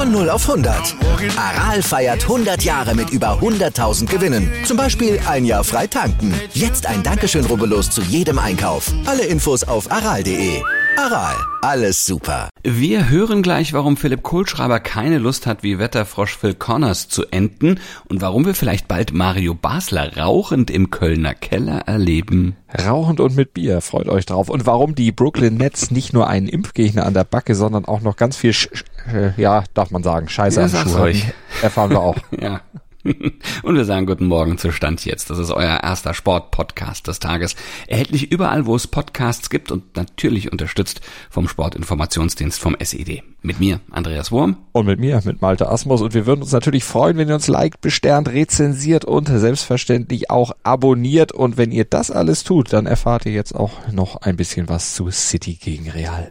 Von 0 auf 100. Aral feiert 100 Jahre mit über 100.000 Gewinnen. Zum Beispiel ein Jahr frei tanken. Jetzt ein Dankeschön, rubbellos zu jedem Einkauf. Alle Infos auf aral.de. Aral, alles super. Wir hören gleich, warum Philipp Kohlschreiber keine Lust hat, wie Wetterfrosch Phil Connors zu enden und warum wir vielleicht bald Mario Basler rauchend im Kölner Keller erleben. Rauchend und mit Bier, freut euch drauf. Und warum die Brooklyn Nets nicht nur einen Impfgegner an der Backe, sondern auch noch ganz viel, Sch äh, ja, darf man sagen, Scheiße Ja, am Schuh euch. Erfahren wir auch. Ja. Und wir sagen guten Morgen zu Stand jetzt. Das ist euer erster Sport-Podcast des Tages. Erhältlich überall, wo es Podcasts gibt und natürlich unterstützt vom Sportinformationsdienst vom SED. Mit mir, Andreas Wurm. Und mit mir, mit Malte Asmus. Und wir würden uns natürlich freuen, wenn ihr uns liked, besternt, rezensiert und selbstverständlich auch abonniert. Und wenn ihr das alles tut, dann erfahrt ihr jetzt auch noch ein bisschen was zu City gegen Real.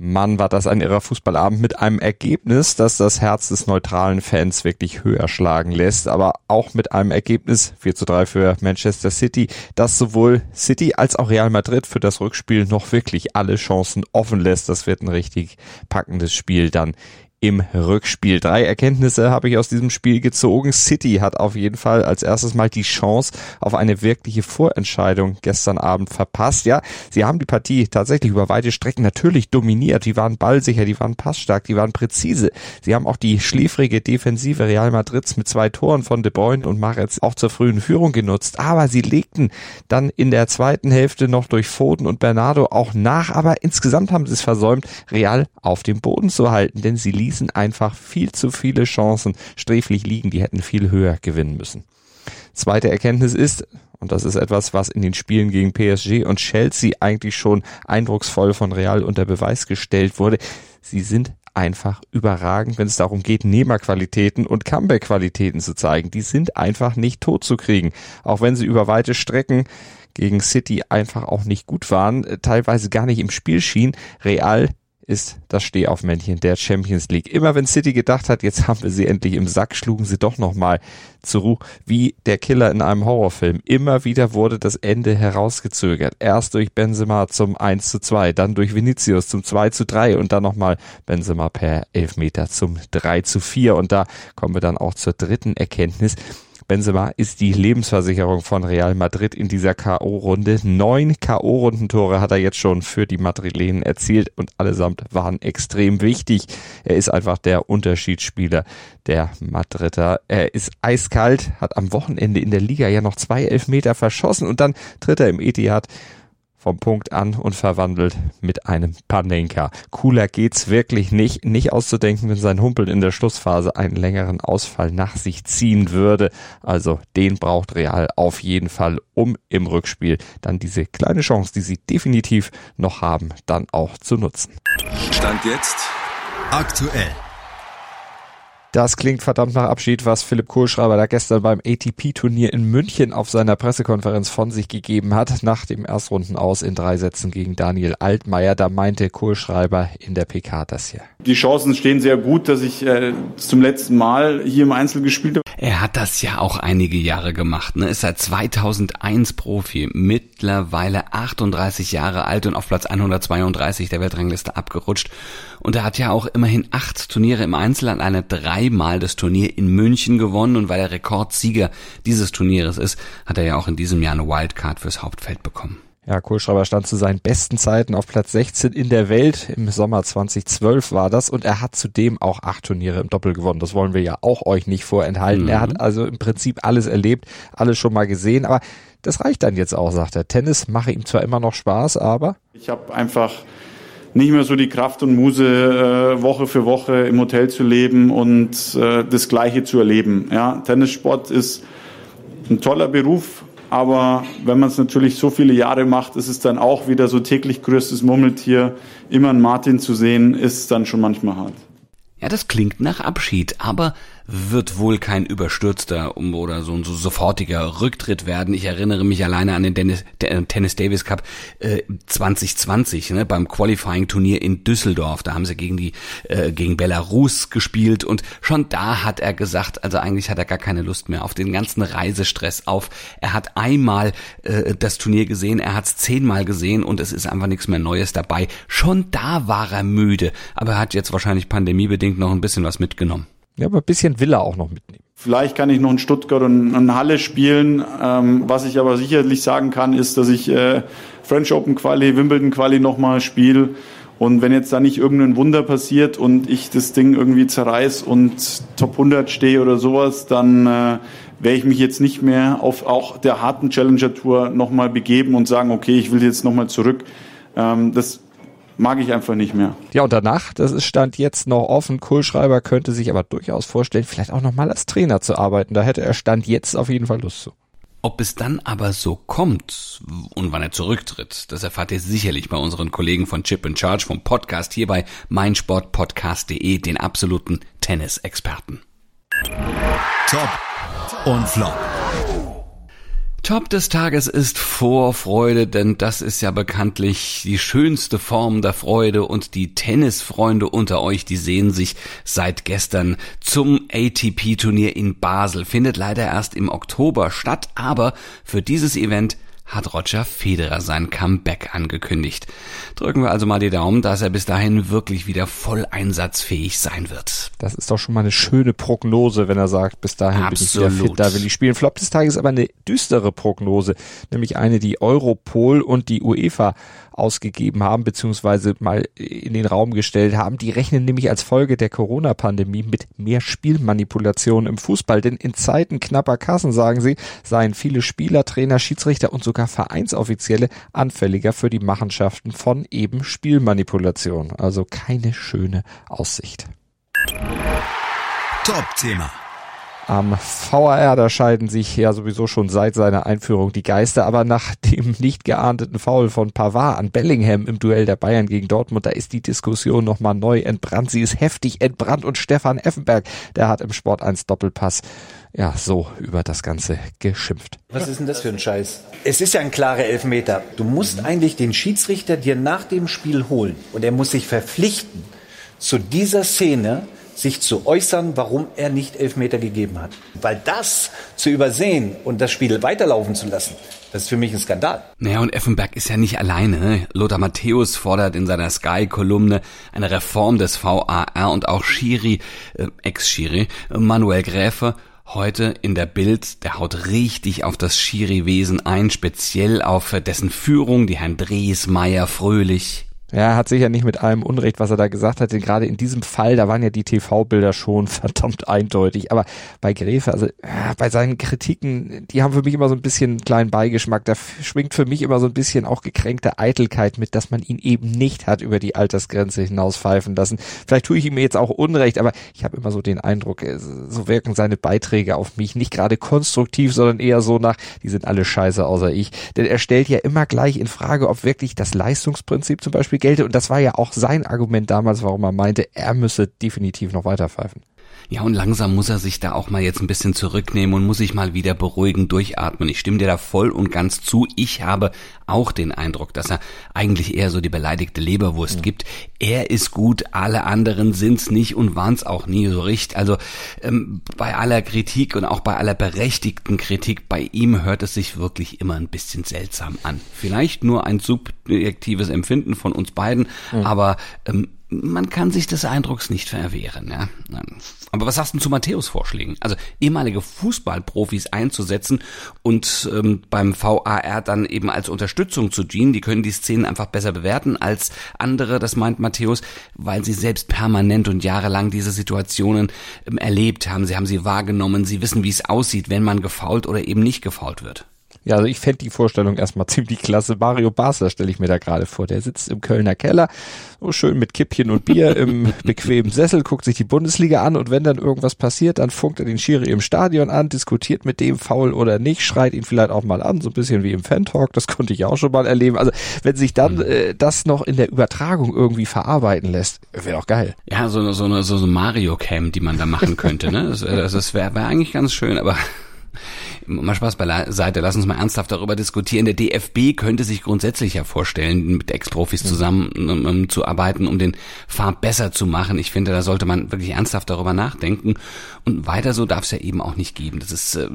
Mann, war das ein irrer Fußballabend mit einem Ergebnis, das das Herz des neutralen Fans wirklich höher schlagen lässt, aber auch mit einem Ergebnis 4 zu 3 für Manchester City, das sowohl City als auch Real Madrid für das Rückspiel noch wirklich alle Chancen offen lässt. Das wird ein richtig packendes Spiel dann im Rückspiel. Drei Erkenntnisse habe ich aus diesem Spiel gezogen. City hat auf jeden Fall als erstes mal die Chance auf eine wirkliche Vorentscheidung gestern Abend verpasst. Ja, sie haben die Partie tatsächlich über weite Strecken natürlich dominiert. Die waren ballsicher, die waren passstark, die waren präzise. Sie haben auch die schläfrige Defensive Real Madrids mit zwei Toren von De Bruyne und Maretz auch zur frühen Führung genutzt. Aber sie legten dann in der zweiten Hälfte noch durch Foden und Bernardo auch nach. Aber insgesamt haben sie es versäumt, Real auf dem Boden zu halten, denn sie ließen einfach viel zu viele Chancen sträflich liegen. Die hätten viel höher gewinnen müssen. Zweite Erkenntnis ist, und das ist etwas, was in den Spielen gegen PSG und Chelsea eigentlich schon eindrucksvoll von Real unter Beweis gestellt wurde, sie sind einfach überragend, wenn es darum geht, Nehmerqualitäten und Comeback-Qualitäten zu zeigen. Die sind einfach nicht tot zu kriegen. Auch wenn sie über weite Strecken gegen City einfach auch nicht gut waren, teilweise gar nicht im Spiel schien. Real ist das Stehaufmännchen der Champions League. Immer wenn City gedacht hat, jetzt haben wir sie endlich im Sack, schlugen sie doch nochmal zu Ruhe, wie der Killer in einem Horrorfilm. Immer wieder wurde das Ende herausgezögert. Erst durch Benzema zum 1 zu 2, dann durch Vinicius zum 2 zu 3 und dann nochmal Benzema per Elfmeter zum 3 zu 4. Und da kommen wir dann auch zur dritten Erkenntnis. Benzema ist die Lebensversicherung von Real Madrid in dieser K.O.-Runde. Neun K.O.-Rundentore hat er jetzt schon für die Madrilenen erzielt und allesamt waren extrem wichtig. Er ist einfach der Unterschiedsspieler der Madrider. Er ist eiskalt, hat am Wochenende in der Liga ja noch zwei Elfmeter verschossen und dann tritt er im Etihad vom Punkt an und verwandelt mit einem Panenka. Cooler geht's wirklich nicht. Nicht auszudenken, wenn sein Humpel in der Schlussphase einen längeren Ausfall nach sich ziehen würde. Also den braucht Real auf jeden Fall, um im Rückspiel dann diese kleine Chance, die sie definitiv noch haben, dann auch zu nutzen. Stand jetzt. Aktuell. Das klingt verdammt nach Abschied, was Philipp Kohlschreiber da gestern beim ATP-Turnier in München auf seiner Pressekonferenz von sich gegeben hat, nach dem Erstrunden aus in drei Sätzen gegen Daniel Altmaier. Da meinte Kohlschreiber in der PK das hier. Die Chancen stehen sehr gut, dass ich äh, zum letzten Mal hier im Einzel gespielt habe. Er hat das ja auch einige Jahre gemacht, ne? Ist seit 2001 Profi, mittlerweile 38 Jahre alt und auf Platz 132 der Weltrangliste abgerutscht. Und er hat ja auch immerhin acht Turniere im Einzel an eine dreimal das Turnier in München gewonnen und weil er Rekordsieger dieses Turnieres ist, hat er ja auch in diesem Jahr eine Wildcard fürs Hauptfeld bekommen. Ja, Kohlschreiber stand zu seinen besten Zeiten auf Platz 16 in der Welt. Im Sommer 2012 war das. Und er hat zudem auch acht Turniere im Doppel gewonnen. Das wollen wir ja auch euch nicht vorenthalten. Mhm. Er hat also im Prinzip alles erlebt, alles schon mal gesehen. Aber das reicht dann jetzt auch, sagt er. Tennis mache ihm zwar immer noch Spaß, aber Ich habe einfach nicht mehr so die Kraft und Muse, äh, Woche für Woche im Hotel zu leben und äh, das Gleiche zu erleben. Ja, Tennissport ist ein toller Beruf, aber wenn man es natürlich so viele Jahre macht, ist es dann auch wieder so täglich größtes Murmeltier. Immer einen Martin zu sehen, ist dann schon manchmal hart. Ja, das klingt nach Abschied, aber wird wohl kein überstürzter oder so ein so sofortiger Rücktritt werden. Ich erinnere mich alleine an den Dennis, äh, Tennis Davis Cup äh, 2020 ne, beim Qualifying Turnier in Düsseldorf. Da haben sie gegen die äh, gegen Belarus gespielt und schon da hat er gesagt, also eigentlich hat er gar keine Lust mehr auf den ganzen Reisestress auf. Er hat einmal äh, das Turnier gesehen, er hat es zehnmal gesehen und es ist einfach nichts mehr Neues dabei. Schon da war er müde, aber er hat jetzt wahrscheinlich pandemiebedingt noch ein bisschen was mitgenommen. Ja, aber ein bisschen will er auch noch mitnehmen. Vielleicht kann ich noch in Stuttgart und in Halle spielen. Ähm, was ich aber sicherlich sagen kann, ist, dass ich äh, French Open Quali, Wimbledon Quali nochmal spiele. Und wenn jetzt da nicht irgendein Wunder passiert und ich das Ding irgendwie zerreiß und Top 100 stehe oder sowas, dann äh, werde ich mich jetzt nicht mehr auf auch der harten Challenger Tour nochmal begeben und sagen, okay, ich will jetzt nochmal zurück. Ähm, das mag ich einfach nicht mehr. Ja, und danach, das ist Stand jetzt noch offen. Kohlschreiber könnte sich aber durchaus vorstellen, vielleicht auch nochmal als Trainer zu arbeiten. Da hätte er Stand jetzt auf jeden Fall Lust zu. Ob es dann aber so kommt und wann er zurücktritt, das erfahrt ihr sicherlich bei unseren Kollegen von Chip in Charge vom Podcast hier bei meinsportpodcast.de, den absoluten Tennisexperten. Top und Flop. Top des Tages ist Vorfreude, denn das ist ja bekanntlich die schönste Form der Freude und die Tennisfreunde unter euch, die sehen sich seit gestern zum ATP-Turnier in Basel. Findet leider erst im Oktober statt, aber für dieses Event hat Roger Federer sein Comeback angekündigt. Drücken wir also mal die Daumen, dass er bis dahin wirklich wieder voll einsatzfähig sein wird. Das ist doch schon mal eine schöne Prognose, wenn er sagt, bis dahin Absolut. bin ich wieder fit, da will ich spielen. Flop des Tages ist aber eine düstere Prognose, nämlich eine, die Europol und die UEFA ausgegeben haben, beziehungsweise mal in den Raum gestellt haben. Die rechnen nämlich als Folge der Corona-Pandemie mit mehr Spielmanipulation im Fußball. Denn in Zeiten knapper Kassen, sagen sie, seien viele Spieler, Trainer, Schiedsrichter und sogar Vereinsoffizielle anfälliger für die Machenschaften von eben Spielmanipulation. Also keine schöne Aussicht. Top-Thema. Am VAR, da scheiden sich ja sowieso schon seit seiner Einführung die Geister, aber nach dem nicht geahndeten Foul von Pavard an Bellingham im Duell der Bayern gegen Dortmund, da ist die Diskussion nochmal neu entbrannt. Sie ist heftig entbrannt und Stefan Effenberg, der hat im Sport 1 Doppelpass ja so über das Ganze geschimpft. Was ist denn das für ein Scheiß? Es ist ja ein klarer Elfmeter. Du musst eigentlich den Schiedsrichter dir nach dem Spiel holen und er muss sich verpflichten, zu dieser Szene sich zu äußern, warum er nicht Elfmeter gegeben hat. Weil das zu übersehen und das Spiel weiterlaufen zu lassen, das ist für mich ein Skandal. Naja, und Effenberg ist ja nicht alleine. Ne? Lothar Matthäus fordert in seiner Sky-Kolumne eine Reform des VAR und auch Schiri, äh, Ex-Schiri, Manuel Gräfe heute in der Bild, der haut richtig auf das Schiri-Wesen ein, speziell auf dessen Führung, die Herrn Dres, Meier, Fröhlich. Ja, er hat sicher nicht mit allem Unrecht, was er da gesagt hat, denn gerade in diesem Fall, da waren ja die TV-Bilder schon verdammt eindeutig. Aber bei Gräfe, also ja, bei seinen Kritiken, die haben für mich immer so ein bisschen einen kleinen Beigeschmack. Da schwingt für mich immer so ein bisschen auch gekränkte Eitelkeit mit, dass man ihn eben nicht hat über die Altersgrenze hinaus pfeifen lassen. Vielleicht tue ich ihm jetzt auch Unrecht, aber ich habe immer so den Eindruck, äh, so wirken seine Beiträge auf mich nicht gerade konstruktiv, sondern eher so nach, die sind alle scheiße außer ich. Denn er stellt ja immer gleich in Frage, ob wirklich das Leistungsprinzip zum Beispiel gelte. Und das war ja auch sein Argument damals, warum er meinte, er müsse definitiv noch weiter pfeifen. Ja, und langsam muss er sich da auch mal jetzt ein bisschen zurücknehmen und muss sich mal wieder beruhigen, durchatmen. Ich stimme dir da voll und ganz zu. Ich habe auch den Eindruck, dass er eigentlich eher so die beleidigte Leberwurst ja. gibt. Er ist gut, alle anderen sind's nicht und waren's auch nie so richtig. Also ähm, bei aller Kritik und auch bei aller berechtigten Kritik, bei ihm hört es sich wirklich immer ein bisschen seltsam an. Vielleicht nur ein subjektives Empfinden von uns beiden, ja. aber ähm, man kann sich des Eindrucks nicht verwehren. Ja? Aber was hast du zu Matthäus Vorschlägen? Also ehemalige Fußballprofis einzusetzen und ähm, beim VAR dann eben als Unterstützung zu dienen, die können die Szenen einfach besser bewerten als andere, das meint Matthäus, weil sie selbst permanent und jahrelang diese Situationen ähm, erlebt haben. Sie haben sie wahrgenommen, sie wissen, wie es aussieht, wenn man gefault oder eben nicht gefault wird. Ja, also ich fände die Vorstellung erstmal ziemlich klasse. Mario Basler stelle ich mir da gerade vor. Der sitzt im Kölner Keller, so schön mit Kippchen und Bier im bequemen Sessel, guckt sich die Bundesliga an und wenn dann irgendwas passiert, dann funkt er den Schiri im Stadion an, diskutiert mit dem faul oder nicht, schreit ihn vielleicht auch mal an, so ein bisschen wie im Fan-Talk, das konnte ich auch schon mal erleben. Also wenn sich dann mhm. äh, das noch in der Übertragung irgendwie verarbeiten lässt, wäre auch geil. Ja, so, so eine, so eine Mario-Cam, die man da machen könnte, ne? Das, das wäre wär eigentlich ganz schön, aber mal Spaß beiseite, lass uns mal ernsthaft darüber diskutieren. Der DFB könnte sich grundsätzlich ja vorstellen, mit Ex-Profis zusammen um, um, zu arbeiten, um den Farb besser zu machen. Ich finde, da sollte man wirklich ernsthaft darüber nachdenken. Und weiter so darf es ja eben auch nicht geben. Das ist äh,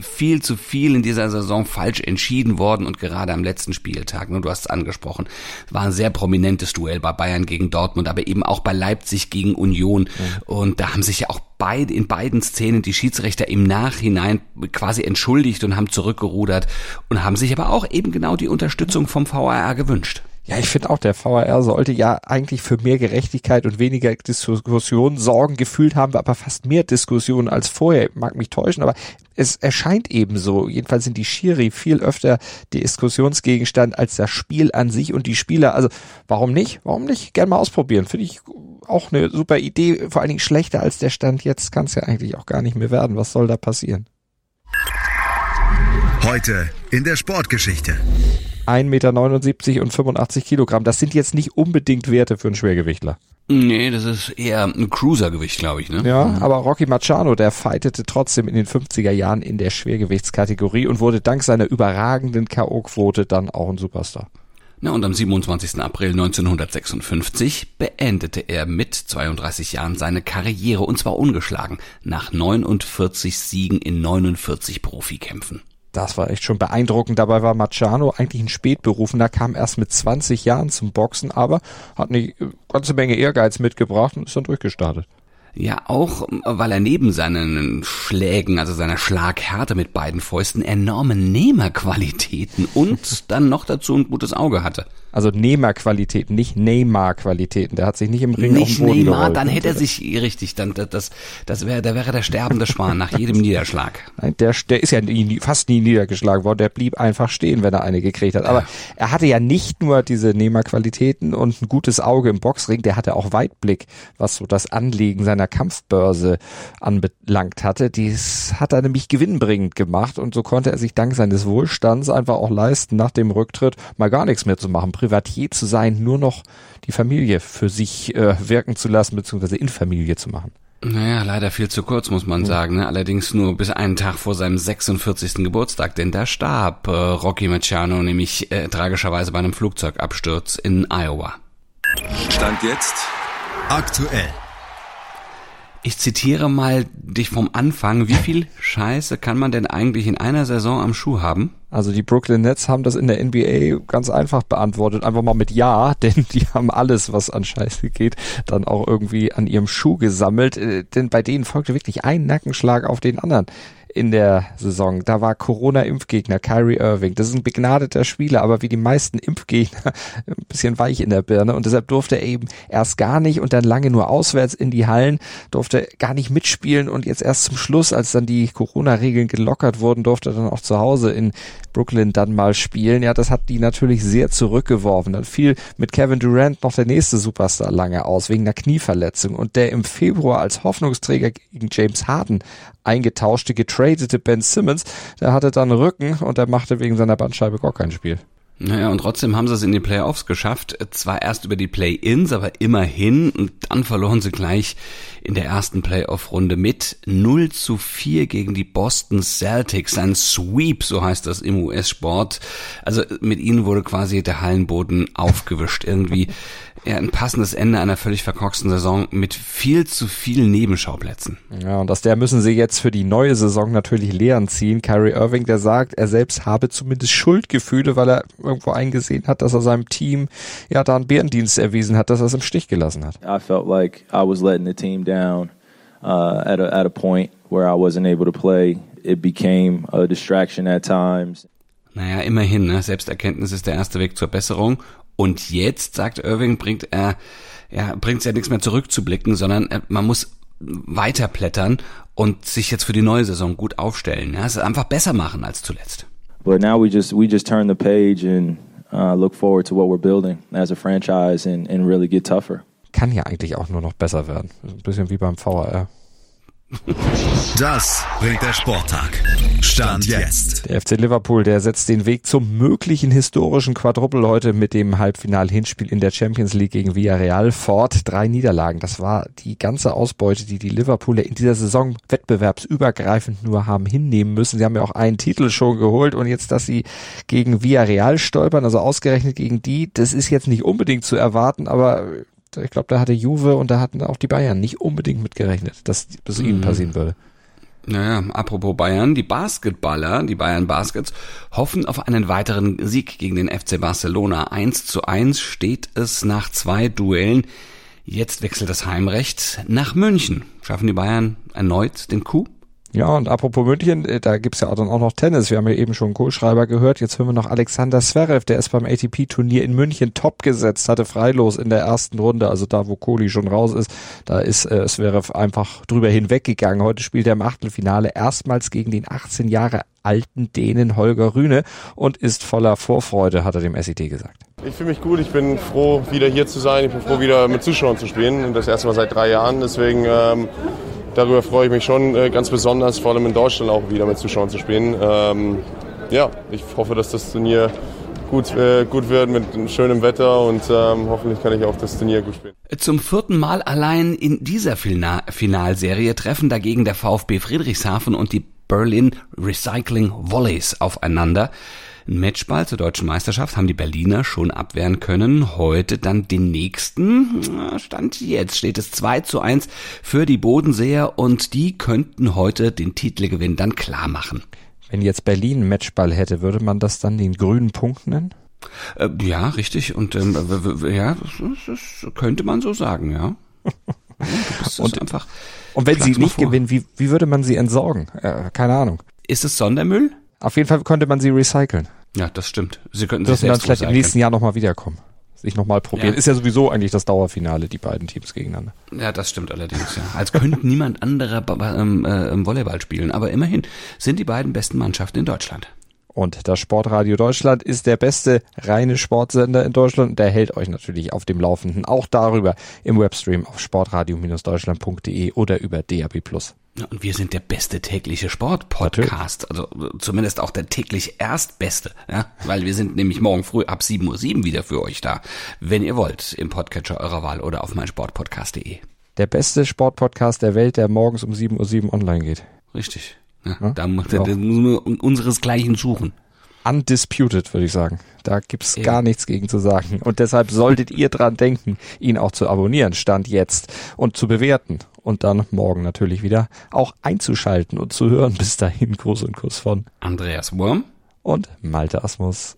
viel zu viel in dieser Saison falsch entschieden worden und gerade am letzten Spieltag, ne, du hast es angesprochen, war ein sehr prominentes Duell bei Bayern gegen Dortmund, aber eben auch bei Leipzig gegen Union. Mhm. Und da haben sich ja auch beide, in beiden Szenen die Schiedsrichter im Nachhinein quasi entschuldigt und haben zurückgerudert und haben sich aber auch eben genau die Unterstützung vom VAR gewünscht. Ja, ich finde auch, der VAR sollte ja eigentlich für mehr Gerechtigkeit und weniger Diskussion sorgen. Gefühlt haben wir aber fast mehr Diskussionen als vorher. Mag mich täuschen, aber es erscheint eben so. Jedenfalls sind die Schiri viel öfter Diskussionsgegenstand als das Spiel an sich und die Spieler. Also warum nicht? Warum nicht? Gerne mal ausprobieren. Finde ich auch eine super Idee. Vor allen Dingen schlechter als der Stand jetzt kann es ja eigentlich auch gar nicht mehr werden. Was soll da passieren? Heute in der Sportgeschichte. 1,79 Meter und 85 Kilogramm. Das sind jetzt nicht unbedingt Werte für einen Schwergewichtler. Nee, das ist eher ein Cruisergewicht, glaube ich, ne? Ja, mhm. aber Rocky Machado, der fightete trotzdem in den 50er Jahren in der Schwergewichtskategorie und wurde dank seiner überragenden K.O.-Quote dann auch ein Superstar. Na, und am 27. April 1956 beendete er mit 32 Jahren seine Karriere und zwar ungeschlagen nach 49 Siegen in 49 Profikämpfen das war echt schon beeindruckend. Dabei war Machado eigentlich ein Spätberufener, kam erst mit 20 Jahren zum Boxen, aber hat eine ganze Menge Ehrgeiz mitgebracht und ist dann durchgestartet. Ja, auch weil er neben seinen Schlägen, also seiner Schlaghärte mit beiden Fäusten, enorme Nehmerqualitäten und dann noch dazu ein gutes Auge hatte. Also Nehmerqualitäten, nicht Neymar-Qualitäten. Der hat sich nicht im Ring nicht auf den Boden Neymar, dann hätte er sich richtig, dann das, das wäre, da wäre der sterbende Schwan nach jedem Niederschlag. Nein, der, der ist ja nie, fast nie niedergeschlagen worden. Der blieb einfach stehen, wenn er eine gekriegt hat. Aber ja. er hatte ja nicht nur diese Nehmerqualitäten und ein gutes Auge im Boxring. Der hatte auch Weitblick, was so das Anlegen seiner Kampfbörse anbelangt hatte. Dies hat er nämlich gewinnbringend gemacht und so konnte er sich dank seines Wohlstands einfach auch leisten, nach dem Rücktritt mal gar nichts mehr zu machen Privatier zu sein, nur noch die Familie für sich äh, wirken zu lassen, beziehungsweise in Familie zu machen. Naja, leider viel zu kurz, muss man sagen. Ne? Allerdings nur bis einen Tag vor seinem 46. Geburtstag, denn da starb äh, Rocky Maciano nämlich äh, tragischerweise bei einem Flugzeugabsturz in Iowa. Stand jetzt aktuell. Ich zitiere mal dich vom Anfang. Wie viel Scheiße kann man denn eigentlich in einer Saison am Schuh haben? Also die Brooklyn Nets haben das in der NBA ganz einfach beantwortet. Einfach mal mit Ja, denn die haben alles, was an Scheiße geht, dann auch irgendwie an ihrem Schuh gesammelt. Äh, denn bei denen folgte wirklich ein Nackenschlag auf den anderen in der Saison. Da war Corona-Impfgegner Kyrie Irving. Das ist ein begnadeter Spieler, aber wie die meisten Impfgegner ein bisschen weich in der Birne und deshalb durfte er eben erst gar nicht und dann lange nur auswärts in die Hallen, durfte gar nicht mitspielen und jetzt erst zum Schluss, als dann die Corona-Regeln gelockert wurden, durfte er dann auch zu Hause in Brooklyn dann mal spielen. Ja, das hat die natürlich sehr zurückgeworfen. Dann fiel mit Kevin Durant noch der nächste Superstar lange aus, wegen einer Knieverletzung und der im Februar als Hoffnungsträger gegen James Harden eingetauschte, getradete Ben Simmons, der hatte dann Rücken und der machte wegen seiner Bandscheibe gar kein Spiel. Naja, und trotzdem haben sie es in die Playoffs geschafft. Zwar erst über die Play-Ins, aber immerhin. Und dann verloren sie gleich in der ersten Playoff-Runde mit 0 zu 4 gegen die Boston Celtics. Ein Sweep, so heißt das im US-Sport. Also mit ihnen wurde quasi der Hallenboden aufgewischt. Irgendwie ja, ein passendes Ende einer völlig verkorksten Saison mit viel zu vielen Nebenschauplätzen. Ja, und aus der müssen sie jetzt für die neue Saison natürlich Lehren ziehen. Kyrie Irving, der sagt, er selbst habe zumindest Schuldgefühle, weil er irgendwo eingesehen hat, dass er seinem Team ja da einen Bärendienst erwiesen hat, dass er es im Stich gelassen hat. I felt like I was letting the team down uh, at, a, at a point where I wasn't able to play. It became a distraction at times. Naja, immerhin, ne? Selbsterkenntnis ist der erste Weg zur Besserung und jetzt, sagt Irving, bringt er, ja, bringt es ja nichts mehr zurückzublicken, sondern äh, man muss weiterblättern und sich jetzt für die neue Saison gut aufstellen. Ja, es einfach besser machen als zuletzt. But now we just we just turn the page and uh, look forward to what we're building as a franchise and, and really get tougher. Kann ja eigentlich auch nur noch besser werden. Ein bisschen wie beim VAR. Das bringt der Sporttag. Stand jetzt. Der FC Liverpool, der setzt den Weg zum möglichen historischen Quadruppel heute mit dem Halbfinal-Hinspiel in der Champions League gegen Villarreal fort. Drei Niederlagen. Das war die ganze Ausbeute, die die Liverpooler in dieser Saison wettbewerbsübergreifend nur haben hinnehmen müssen. Sie haben ja auch einen Titel schon geholt und jetzt, dass sie gegen Villarreal stolpern, also ausgerechnet gegen die, das ist jetzt nicht unbedingt zu erwarten, aber ich glaube, da hatte Juve und da hatten auch die Bayern nicht unbedingt mitgerechnet, dass das ihnen passieren würde. Naja, apropos Bayern, die Basketballer, die Bayern Baskets, hoffen auf einen weiteren Sieg gegen den FC Barcelona. 1 zu 1 steht es nach zwei Duellen. Jetzt wechselt das Heimrecht nach München. Schaffen die Bayern erneut den Coup? Ja, und apropos München, äh, da gibt's ja dann auch noch Tennis. Wir haben ja eben schon Kohlschreiber gehört. Jetzt hören wir noch Alexander Zverev, der ist beim ATP-Turnier in München top gesetzt, hatte freilos in der ersten Runde, also da, wo Kohli schon raus ist. Da ist äh, Zverev einfach drüber hinweggegangen. Heute spielt er im Achtelfinale erstmals gegen den 18 Jahre alten Dänen Holger Rühne und ist voller Vorfreude, hat er dem SET gesagt. Ich fühle mich gut, ich bin froh, wieder hier zu sein. Ich bin froh, wieder mit Zuschauern zu spielen. Das erste Mal seit drei Jahren. Deswegen ähm, darüber freue ich mich schon äh, ganz besonders, vor allem in Deutschland auch wieder mit Zuschauern zu spielen. Ähm, ja, ich hoffe, dass das Turnier gut, äh, gut wird mit schönem Wetter und ähm, hoffentlich kann ich auch das Turnier gut spielen. Zum vierten Mal allein in dieser Fina Finalserie treffen dagegen der VfB Friedrichshafen und die Berlin Recycling Volleys aufeinander. Ein Matchball zur deutschen Meisterschaft haben die Berliner schon abwehren können. Heute dann den nächsten. Stand jetzt steht es 2 zu 1 für die Bodenseer und die könnten heute den Titelgewinn dann klar machen. Wenn jetzt Berlin Matchball hätte, würde man das dann den grünen Punkt nennen? Äh, ja, richtig. Und ähm, ja, das, das könnte man so sagen, ja. und, einfach und wenn sie nicht gewinnen, wie, wie würde man sie entsorgen? Äh, keine Ahnung. Ist es Sondermüll? Auf jeden Fall könnte man sie recyceln. Ja, das stimmt. Sie könnten sich dann vielleicht im nächsten Jahr nochmal wiederkommen. Sich nochmal probieren. Ja. Ist ja sowieso eigentlich das Dauerfinale, die beiden Teams gegeneinander. Ja, das stimmt allerdings, ja. Als könnte niemand anderer ähm, äh, Volleyball spielen. Aber immerhin sind die beiden besten Mannschaften in Deutschland. Und das Sportradio Deutschland ist der beste reine Sportsender in Deutschland. Der hält euch natürlich auf dem Laufenden. Auch darüber im Webstream auf sportradio-deutschland.de oder über DAB+. Und wir sind der beste tägliche Sport-Podcast. Also zumindest auch der täglich erstbeste. Ja? Weil wir sind nämlich morgen früh ab 7.07 Uhr wieder für euch da. Wenn ihr wollt, im Podcatcher eurer Wahl oder auf meinsportpodcast.de. Der beste Sportpodcast der Welt, der morgens um 7.07 Uhr online geht. Richtig. Ja, ja? Da, da, da müssen wir unseresgleichen suchen undisputed, würde ich sagen. Da gibt's ja. gar nichts gegen zu sagen. Und deshalb solltet ihr dran denken, ihn auch zu abonnieren, Stand jetzt, und zu bewerten. Und dann morgen natürlich wieder auch einzuschalten und zu hören. Bis dahin, Gruß und Kuss von Andreas Wurm und Malte Asmus.